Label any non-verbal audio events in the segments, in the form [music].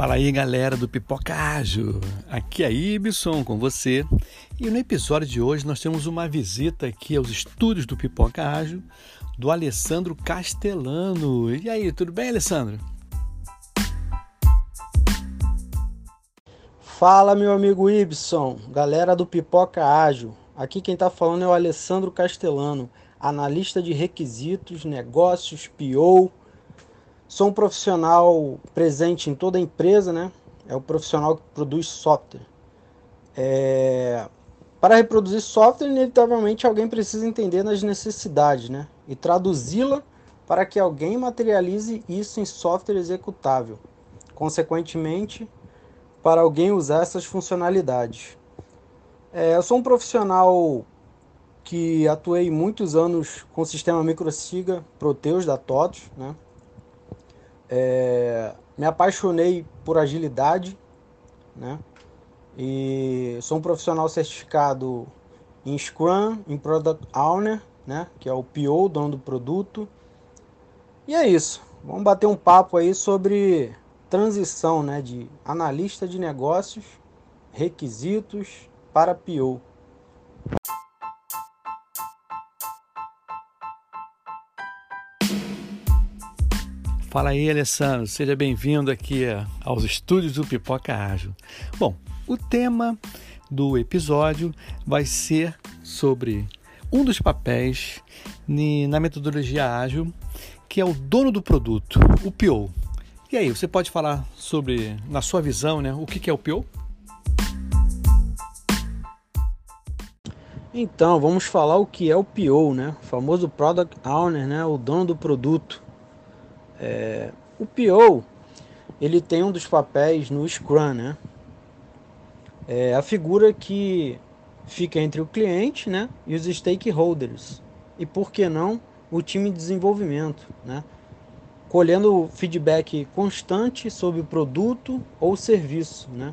Fala aí galera do Pipoca Ágil, aqui é Ibson com você e no episódio de hoje nós temos uma visita aqui aos estúdios do Pipoca Ágil do Alessandro Castellano. E aí, tudo bem Alessandro? Fala meu amigo Ibson, galera do Pipoca Ágil, aqui quem está falando é o Alessandro Castellano, analista de requisitos, negócios, PO Sou um profissional presente em toda a empresa, né? É o profissional que produz software. É... Para reproduzir software, inevitavelmente alguém precisa entender as necessidades, né? E traduzi-la para que alguém materialize isso em software executável. Consequentemente, para alguém usar essas funcionalidades. É, eu sou um profissional que atuei muitos anos com o sistema microsiga Proteus da TOTOS, né? É, me apaixonei por agilidade, né? E sou um profissional certificado em Scrum, em Product Owner, né? Que é o PO, dono do produto. E é isso. Vamos bater um papo aí sobre transição, né? De analista de negócios, requisitos para PO. Fala aí, Alessandro, seja bem-vindo aqui aos estúdios do Pipoca Ágil. Bom, o tema do episódio vai ser sobre um dos papéis na metodologia ágil, que é o dono do produto, o PO. E aí, você pode falar sobre, na sua visão, né, o que é o PO? Então, vamos falar o que é o PO, né? O famoso Product Owner, né? O dono do produto. É, o PO ele tem um dos papéis no Scrum, né? É a figura que fica entre o cliente, né, e os stakeholders. E por que não o time de desenvolvimento, né? Colhendo feedback constante sobre o produto ou serviço, né?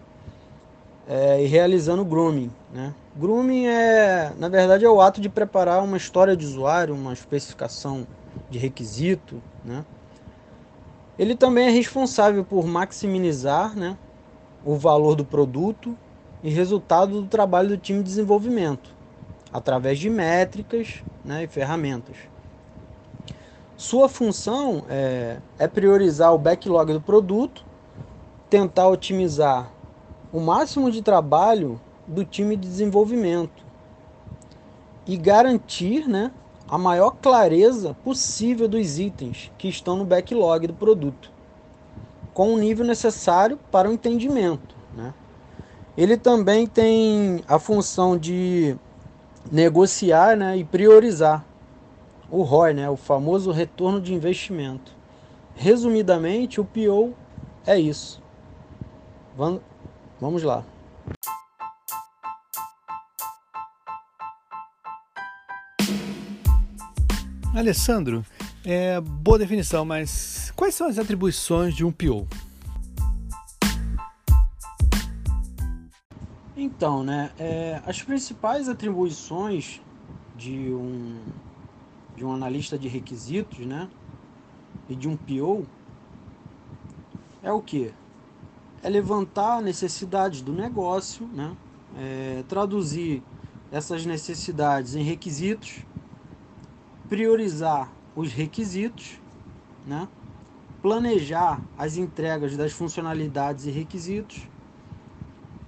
É, e realizando grooming, né? Grooming é, na verdade, é o ato de preparar uma história de usuário, uma especificação de requisito, né? Ele também é responsável por maximizar né, o valor do produto e resultado do trabalho do time de desenvolvimento, através de métricas né, e ferramentas. Sua função é, é priorizar o backlog do produto, tentar otimizar o máximo de trabalho do time de desenvolvimento e garantir né, a maior clareza possível dos itens que estão no backlog do produto, com o nível necessário para o entendimento. Né? Ele também tem a função de negociar né, e priorizar o ROI, né, o famoso retorno de investimento. Resumidamente, o PO é isso. Vamos lá. Alessandro, é, boa definição, mas quais são as atribuições de um PO? Então, né, é, as principais atribuições de um, de um analista de requisitos, né, e de um PO é o que? É levantar necessidades do negócio, né, é, traduzir essas necessidades em requisitos priorizar os requisitos, né? planejar as entregas das funcionalidades e requisitos,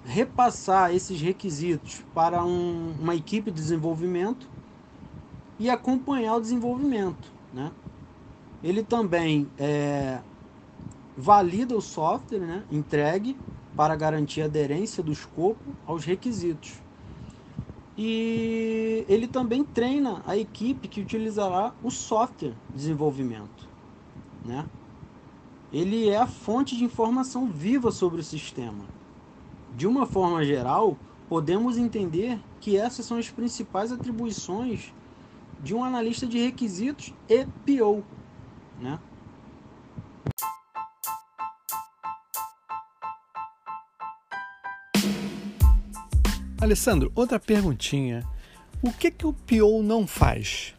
repassar esses requisitos para um, uma equipe de desenvolvimento e acompanhar o desenvolvimento. Né? Ele também é, valida o software né, entregue para garantir a aderência do escopo aos requisitos. E ele também treina a equipe que utilizará o software de desenvolvimento. Né? Ele é a fonte de informação viva sobre o sistema. De uma forma geral, podemos entender que essas são as principais atribuições de um analista de requisitos e PO. Né? Alessandro, outra perguntinha. O que, que o PO não faz?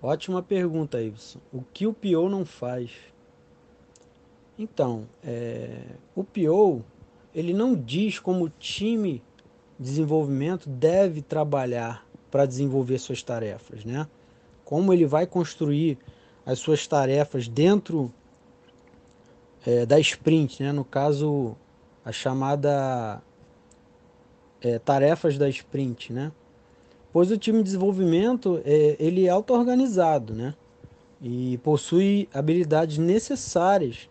Ótima pergunta, Iveson. O que o PO não faz? Então, é, o PO ele não diz como o time de desenvolvimento deve trabalhar para desenvolver suas tarefas, né? Como ele vai construir as suas tarefas dentro é, da sprint, né? No caso, a chamada é, tarefas da sprint, né? Pois o time de desenvolvimento é, ele é auto-organizado, né? E possui habilidades necessárias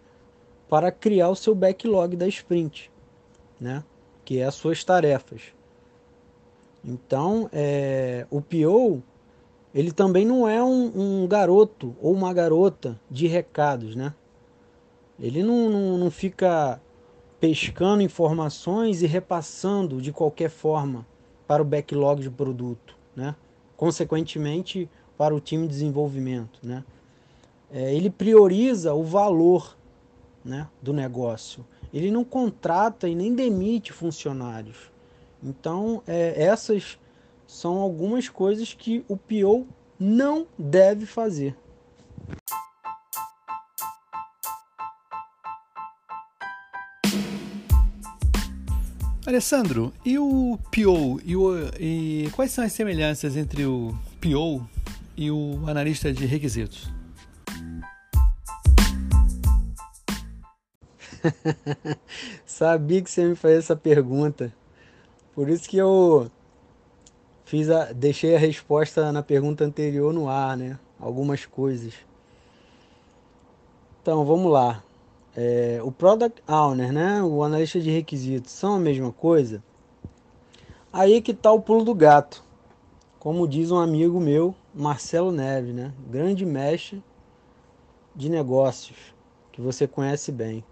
para criar o seu backlog da sprint, né? Que é as suas tarefas. Então, é, o PO ele também não é um, um, garoto ou uma garota de recados, né? Ele não, não, não fica pescando informações e repassando de qualquer forma para o backlog de produto, né? consequentemente para o time de desenvolvimento. Né? É, ele prioriza o valor né, do negócio. Ele não contrata e nem demite funcionários. Então, é, essas são algumas coisas que o PO não deve fazer. Alessandro, e o PO? E, o, e quais são as semelhanças entre o PO e o analista de requisitos? [laughs] Sabia que você me fez essa pergunta. Por isso que eu fiz a, deixei a resposta na pergunta anterior no ar, né? Algumas coisas. Então, vamos lá é, o Product Owner, né, o analista de requisitos, são a mesma coisa? Aí que está o pulo do gato. Como diz um amigo meu, Marcelo Neves, né, grande mestre de negócios, que você conhece bem.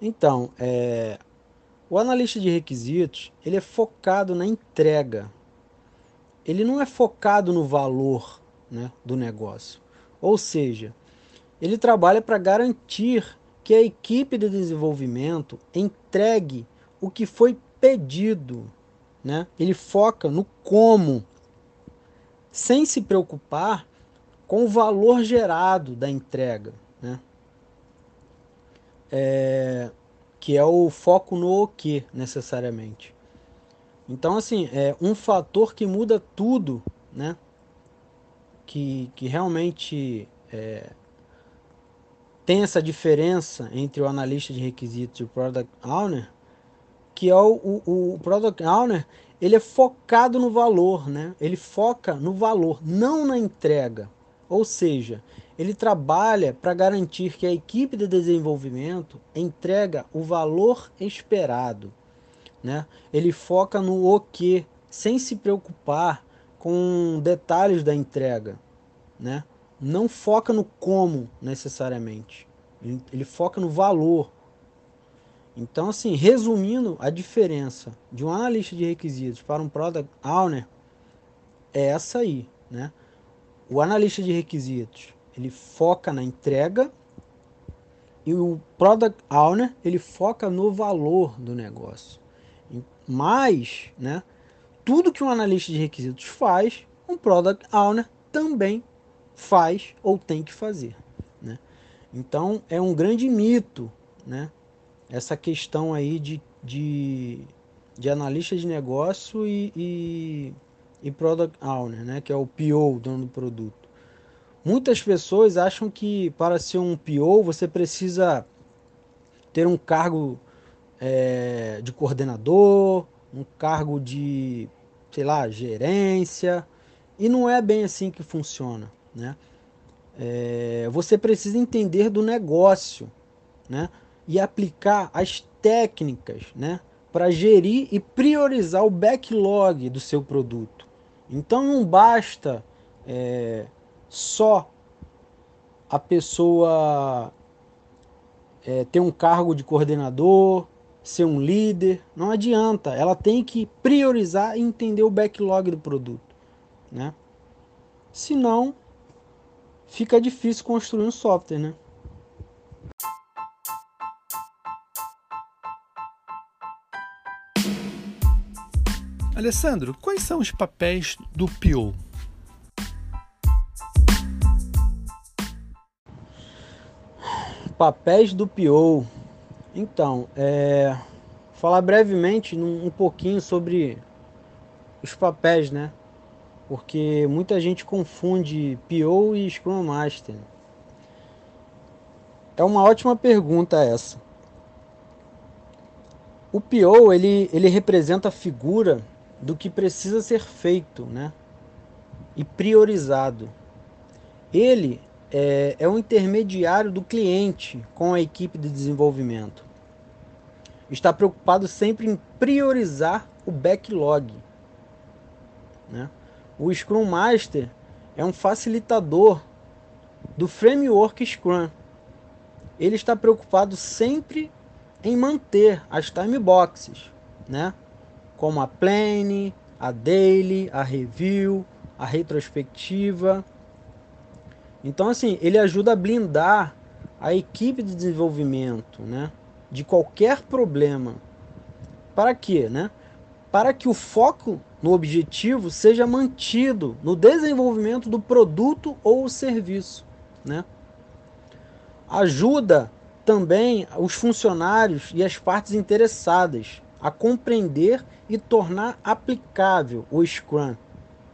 Então, é, o analista de requisitos, ele é focado na entrega. Ele não é focado no valor né, do negócio. Ou seja, ele trabalha para garantir que a equipe de desenvolvimento entregue o que foi pedido. Né? Ele foca no como, sem se preocupar com o valor gerado da entrega. Né? É, que é o foco no o que, necessariamente. Então, assim, é um fator que muda tudo, né? Que, que realmente é, tem essa diferença entre o analista de requisitos e o Product Owner, que é o, o, o Product Owner, ele é focado no valor, né? Ele foca no valor, não na entrega. Ou seja, ele trabalha para garantir que a equipe de desenvolvimento entrega o valor esperado. Né? Ele foca no o que, sem se preocupar com detalhes da entrega. Né? Não foca no como necessariamente. Ele, foca no valor. Então, assim, resumindo, a diferença de um analista de requisitos para um product owner é essa aí, né? O analista de requisitos, ele foca na entrega e o product owner, ele foca no valor do negócio. Mas, né, tudo que um analista de requisitos faz, um product owner também faz ou tem que fazer. Né? Então é um grande mito né? essa questão aí de, de, de analista de negócio e, e, e product owner, né? que é o PO, dono do produto. Muitas pessoas acham que para ser um PO você precisa ter um cargo é, de coordenador, um cargo de, sei lá, gerência. E não é bem assim que funciona. Né? É, você precisa entender do negócio né? e aplicar as técnicas né? para gerir e priorizar o backlog do seu produto. Então não basta é, só a pessoa é, ter um cargo de coordenador, ser um líder, não adianta. Ela tem que priorizar e entender o backlog do produto, né? Senão, fica difícil construir um software, né? Alessandro, quais são os papéis do PO? Papéis do PO. Então, é... falar brevemente um pouquinho sobre os papéis, né? Porque muita gente confunde PO e Scrum Master. É uma ótima pergunta essa. O PO ele, ele representa a figura do que precisa ser feito, né? E priorizado. Ele é, é um intermediário do cliente com a equipe de desenvolvimento. Está preocupado sempre em priorizar o backlog. Né? O Scrum Master é um facilitador do framework Scrum. Ele está preocupado sempre em manter as time boxes, né? como a plane, a daily, a review, a retrospectiva então, assim, ele ajuda a blindar a equipe de desenvolvimento, né? De qualquer problema. Para quê, né? Para que o foco no objetivo seja mantido no desenvolvimento do produto ou serviço, né? Ajuda também os funcionários e as partes interessadas a compreender e tornar aplicável o Scrum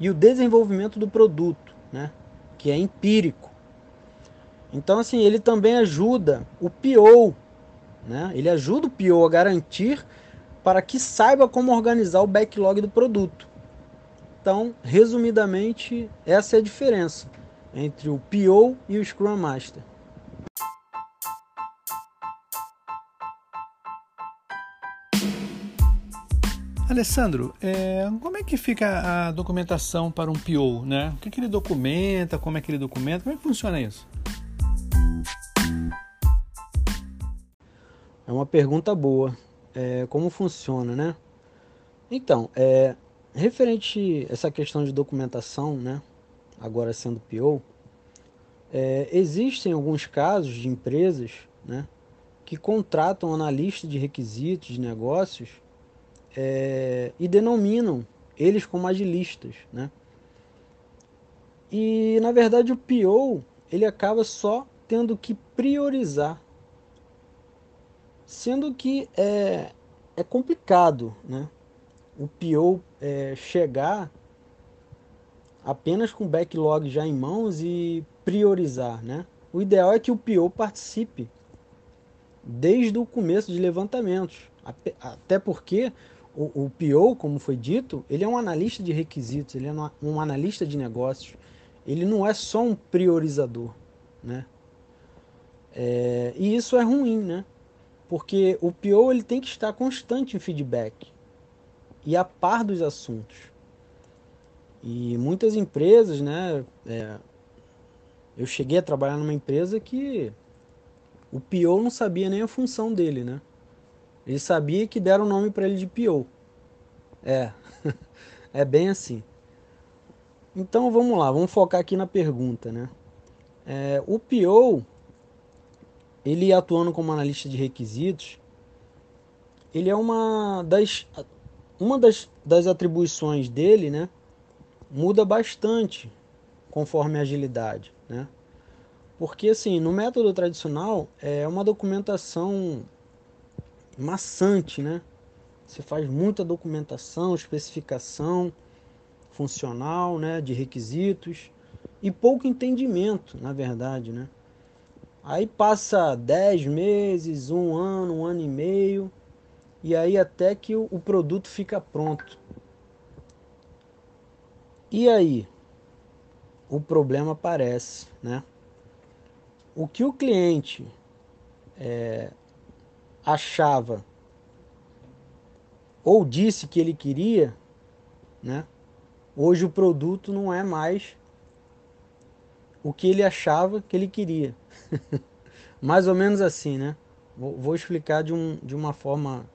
e o desenvolvimento do produto, né? que é empírico. Então, assim, ele também ajuda o PO, né? ele ajuda o PO a garantir para que saiba como organizar o backlog do produto. Então, resumidamente, essa é a diferença entre o PO e o Scrum Master. Alessandro, é, como é que fica a documentação para um PO, né? O que, que ele documenta, como é que ele documenta, como é que funciona isso? É uma pergunta boa. É, como funciona, né? Então, é, referente essa questão de documentação, né? Agora sendo PO, é, existem alguns casos de empresas, né? Que contratam analista de requisitos de negócios é, e denominam eles como agilistas, né? E na verdade o PO ele acaba só tendo que priorizar, sendo que é, é complicado, né? O PO é, chegar apenas com backlog já em mãos e priorizar, né? O ideal é que o PO participe desde o começo de levantamentos, até porque o, o PO, como foi dito, ele é um analista de requisitos, ele é um analista de negócios. Ele não é só um priorizador, né? É, e isso é ruim, né? Porque o PO ele tem que estar constante em feedback e a par dos assuntos. E muitas empresas, né? É, eu cheguei a trabalhar numa empresa que o PO não sabia nem a função dele, né? Ele sabia que deram o nome para ele de PO. É, [laughs] é bem assim. Então vamos lá, vamos focar aqui na pergunta, né? É, o PO, ele atuando como analista de requisitos, ele é uma das, uma das, das atribuições dele, né? Muda bastante conforme a agilidade, né? Porque assim, no método tradicional é uma documentação maçante, né? Você faz muita documentação, especificação funcional, né, de requisitos e pouco entendimento, na verdade, né? Aí passa 10 meses, um ano, um ano e meio, e aí até que o, o produto fica pronto. E aí? O problema aparece, né? O que o cliente é, achava ou disse que ele queria, né? Hoje o produto não é mais o que ele achava que ele queria. [laughs] mais ou menos assim, né? Vou, vou, explicar de, um, de uma forma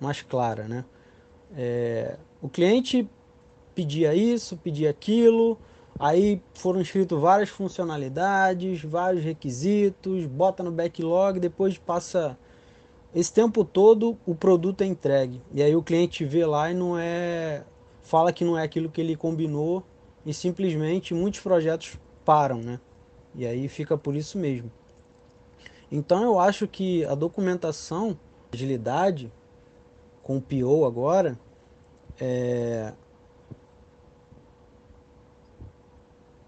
mais clara, né? É, o cliente pedia isso, pedia aquilo, aí foram escritos várias funcionalidades, vários requisitos, bota no backlog, depois passa esse tempo todo o produto é entregue. E aí o cliente vê lá e não é. fala que não é aquilo que ele combinou e simplesmente muitos projetos param, né? E aí fica por isso mesmo. Então eu acho que a documentação, agilidade, com o PO agora, é,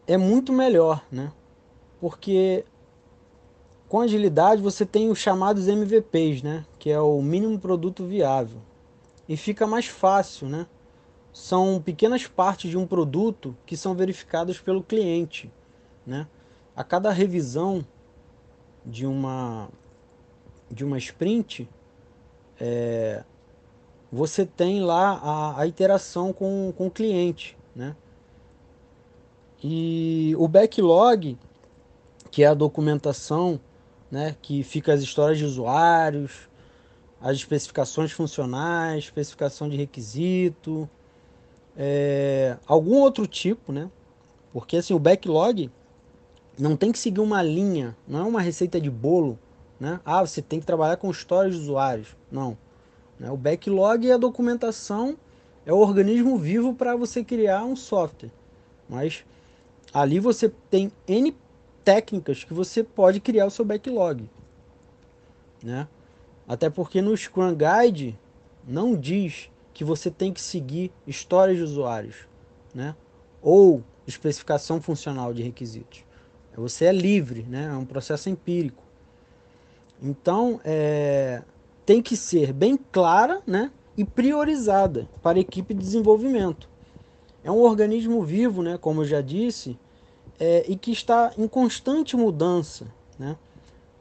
é muito melhor, né? Porque com agilidade você tem os chamados MVPs, né? Que é o mínimo produto viável. E fica mais fácil, né? São pequenas partes de um produto que são verificadas pelo cliente, né? A cada revisão de uma de uma sprint, é, você tem lá a, a interação com, com o cliente, né? E o backlog, que é a documentação, né, que fica as histórias de usuários, as especificações funcionais, especificação de requisito, é, algum outro tipo, né? Porque assim, o backlog não tem que seguir uma linha, não é uma receita de bolo, né? Ah, você tem que trabalhar com histórias de usuários. Não. Né? O backlog é a documentação, é o organismo vivo para você criar um software. Mas ali você tem N técnicas que você pode criar o seu backlog. Né? Até porque no Scrum Guide não diz que você tem que seguir histórias de usuários, né? Ou especificação funcional de requisitos. Você é livre, né? É um processo empírico. Então, é, tem que ser bem clara, né? E priorizada para a equipe de desenvolvimento. É um organismo vivo, né? Como eu já disse, é, e que está em constante mudança, né?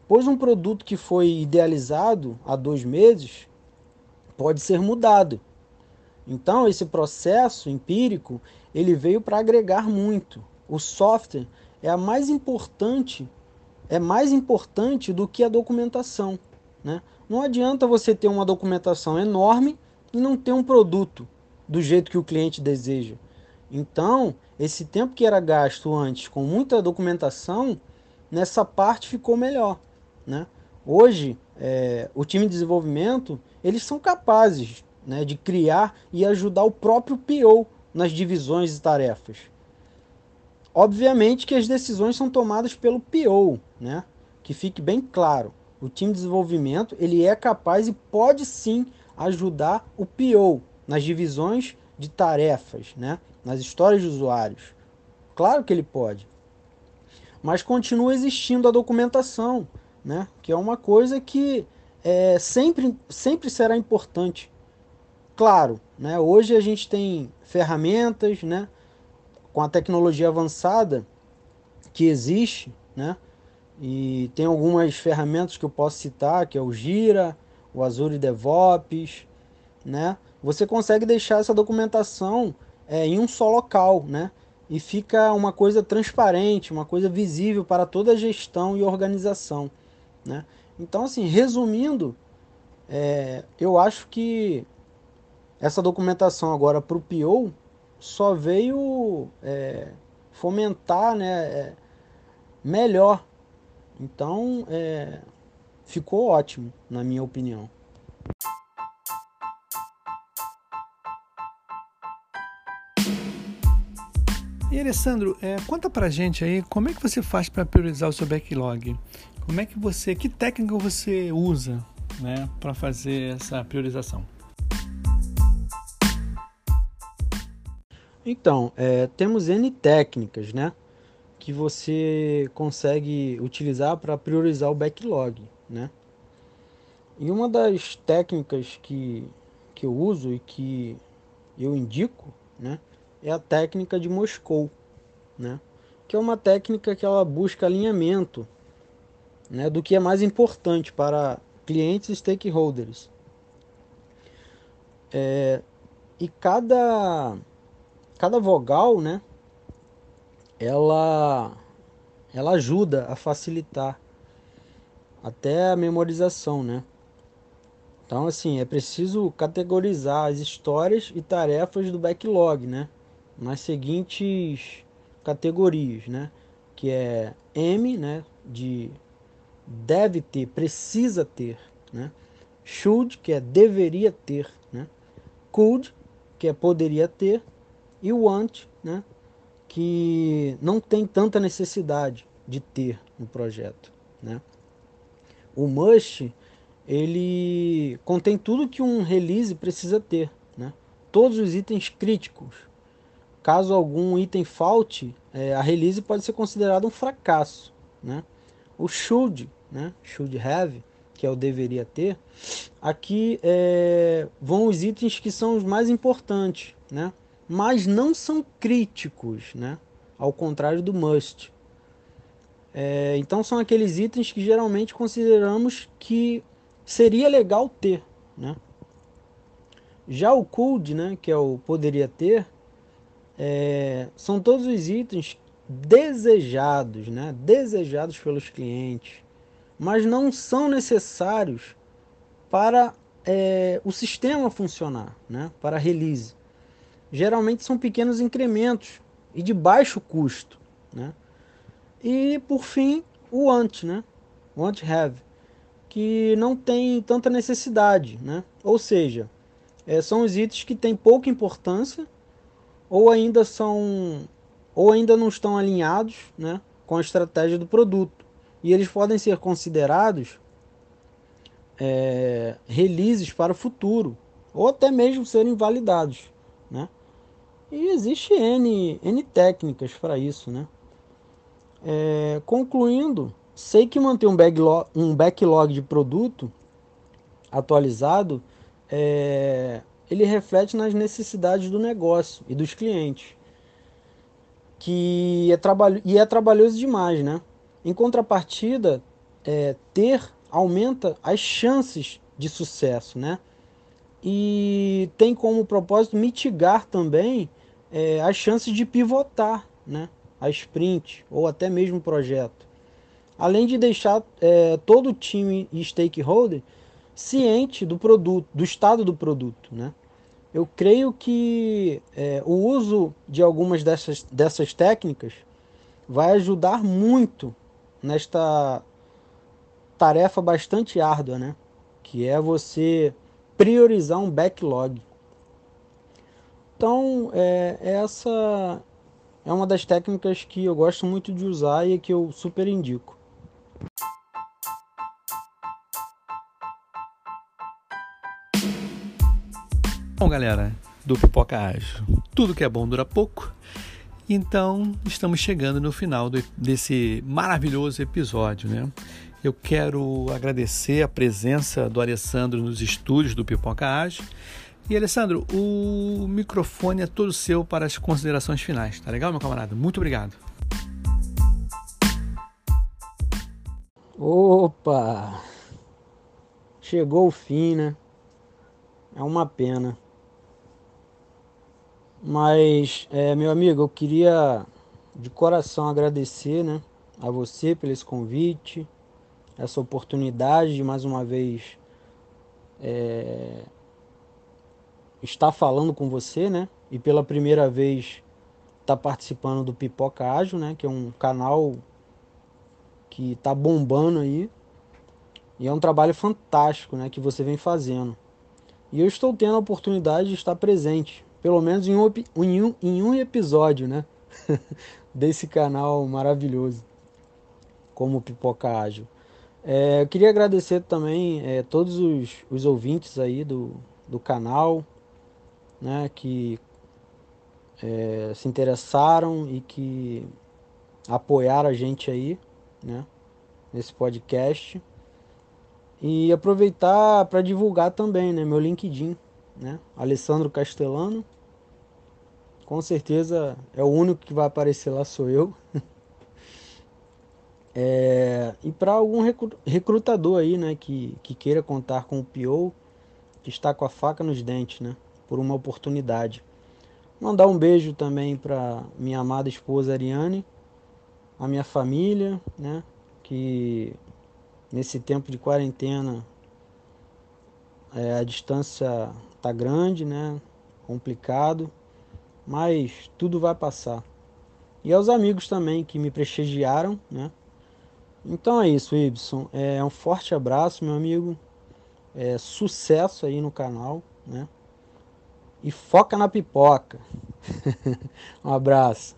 Pois um produto que foi idealizado há dois meses pode ser mudado. Então esse processo empírico ele veio para agregar muito. O software é a mais importante, é mais importante do que a documentação, né? Não adianta você ter uma documentação enorme e não ter um produto do jeito que o cliente deseja. Então, esse tempo que era gasto antes com muita documentação, nessa parte ficou melhor. Né? Hoje, é, o time de desenvolvimento, eles são capazes né, de criar e ajudar o próprio PO nas divisões e tarefas. Obviamente que as decisões são tomadas pelo PO, né? que fique bem claro. O time de desenvolvimento ele é capaz e pode sim ajudar o PO nas divisões de tarefas, né? nas histórias de usuários. Claro que ele pode. Mas continua existindo a documentação, né? que é uma coisa que é, sempre, sempre será importante. Claro, né? hoje a gente tem ferramentas né? Com a tecnologia avançada que existe, né? e tem algumas ferramentas que eu posso citar, que é o Gira, o Azure DevOps, né? Você consegue deixar essa documentação é, em um só local, né? E fica uma coisa transparente, uma coisa visível para toda a gestão e organização, né? Então, assim, resumindo, é, eu acho que essa documentação agora para o PO só veio é, fomentar, né, é, melhor. Então, é, ficou ótimo, na minha opinião. E Alessandro, é, conta pra gente aí como é que você faz para priorizar o seu backlog? Como é que você, que técnica você usa, né, para fazer essa priorização? Então, é, temos N técnicas, né, que você consegue utilizar para priorizar o backlog, né? E uma das técnicas que, que eu uso e que eu indico, né, é a técnica de Moscou, né? que é uma técnica que ela busca alinhamento né, do que é mais importante para clientes e stakeholders. É, e cada, cada vogal, né, ela, ela ajuda a facilitar até a memorização, né? Então, assim, é preciso categorizar as histórias e tarefas do backlog, né? nas seguintes categorias, né? Que é M, né? De deve ter, precisa ter, né? Should, que é deveria ter, né? Could, que é poderia ter, e want, né? Que não tem tanta necessidade de ter no projeto, né? o must, ele contém tudo que um release precisa ter, né? Todos os itens críticos. Caso algum item falte, é, a release pode ser considerada um fracasso, né? O should, né? Should have, que é o deveria ter. Aqui é, vão os itens que são os mais importantes, né? Mas não são críticos, né? Ao contrário do must. É, então são aqueles itens que geralmente consideramos que seria legal ter, né? Já o could, né, que é o poderia ter, é, são todos os itens desejados, né, desejados pelos clientes, mas não são necessários para é, o sistema funcionar, né, para release. Geralmente são pequenos incrementos e de baixo custo, né? E por fim, o want, né? Want have que não tem tanta necessidade, né? Ou seja, é, são os itens que têm pouca importância ou ainda são ou ainda não estão alinhados, né, com a estratégia do produto e eles podem ser considerados é, releases para o futuro ou até mesmo serem validados? E existe N, N técnicas para isso, né? É, concluindo, sei que manter um backlog, um backlog de produto atualizado é, ele reflete nas necessidades do negócio e dos clientes que é trabalho e é trabalhoso demais, né? Em contrapartida, é, ter aumenta as chances de sucesso, né? E tem como propósito mitigar também é, as chances de pivotar, né? A sprint ou até mesmo projeto além de deixar é, todo o time e stakeholder ciente do produto, do estado do produto. Né? Eu creio que é, o uso de algumas dessas, dessas técnicas vai ajudar muito nesta tarefa bastante árdua, né? que é você priorizar um backlog. Então, é, essa é uma das técnicas que eu gosto muito de usar e que eu super indico. Bom, galera, do Pipoca Ágil, tudo que é bom dura pouco. Então, estamos chegando no final do, desse maravilhoso episódio, né? Eu quero agradecer a presença do Alessandro nos estúdios do Pipoca Ágil. E, Alessandro, o microfone é todo seu para as considerações finais, tá legal, meu camarada? Muito obrigado. Opa! Chegou o fim, né? É uma pena. Mas, é, meu amigo, eu queria de coração agradecer né, a você pelo esse convite, essa oportunidade de mais uma vez é, estar falando com você, né? E pela primeira vez estar tá participando do Pipoca Ágil, né? Que é um canal que está bombando aí. E é um trabalho fantástico né, que você vem fazendo. E eu estou tendo a oportunidade de estar presente pelo menos em um, em um, em um episódio, né? [laughs] Desse canal maravilhoso, como Pipoca Ágil. É, eu queria agradecer também é, todos os, os ouvintes aí do, do canal, né? Que é, se interessaram e que apoiaram a gente aí, né? Nesse podcast. E aproveitar para divulgar também, né? Meu LinkedIn, né? Alessandro Castellano. Com certeza é o único que vai aparecer lá sou eu. [laughs] é, e para algum recrutador aí, né, que, que queira contar com o PO, que está com a faca nos dentes, né, por uma oportunidade. Mandar um beijo também para minha amada esposa Ariane, a minha família, né, que nesse tempo de quarentena é, a distância tá grande, né? Complicado, mas tudo vai passar. E aos amigos também que me prestigiaram, né? Então é isso, Ibson. É um forte abraço, meu amigo. É, sucesso aí no canal, né? E foca na pipoca. [laughs] um abraço.